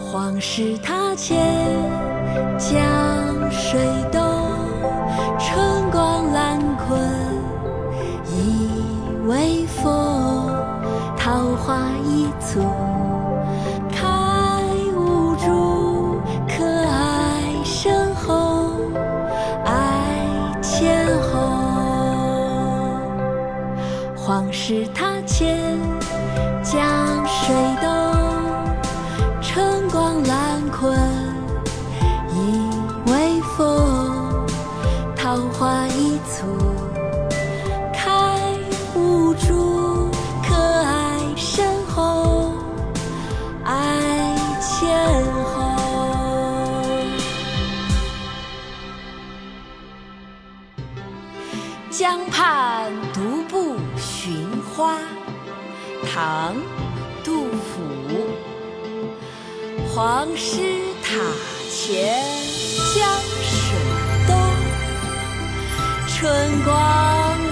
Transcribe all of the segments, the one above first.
黄石塔前，江水东，春光懒困倚微风，桃花一簇开无主，可爱深厚爱千后。黄石塔前，一簇开无主，可爱深厚爱千后。江畔独步寻花，唐·杜甫。黄师塔前春光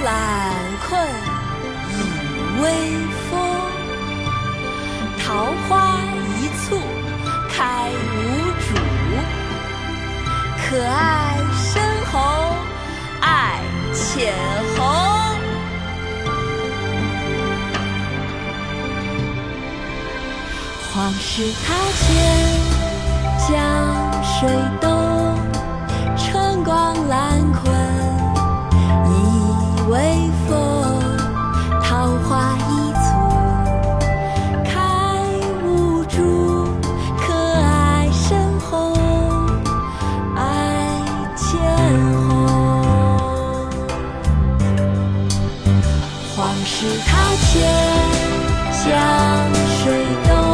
懒困倚微风。桃花一簇开无主，可爱深红爱浅红。黄石塔前，江水东，爱千后。黄石塔前，江水东。